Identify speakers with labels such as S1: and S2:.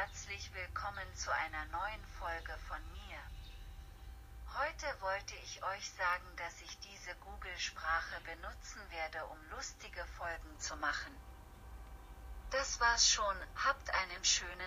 S1: herzlich willkommen zu einer neuen Folge von mir. Heute wollte ich euch sagen, dass ich diese Google-Sprache benutzen werde, um lustige Folgen zu machen. Das war's schon, habt einen schönen Tag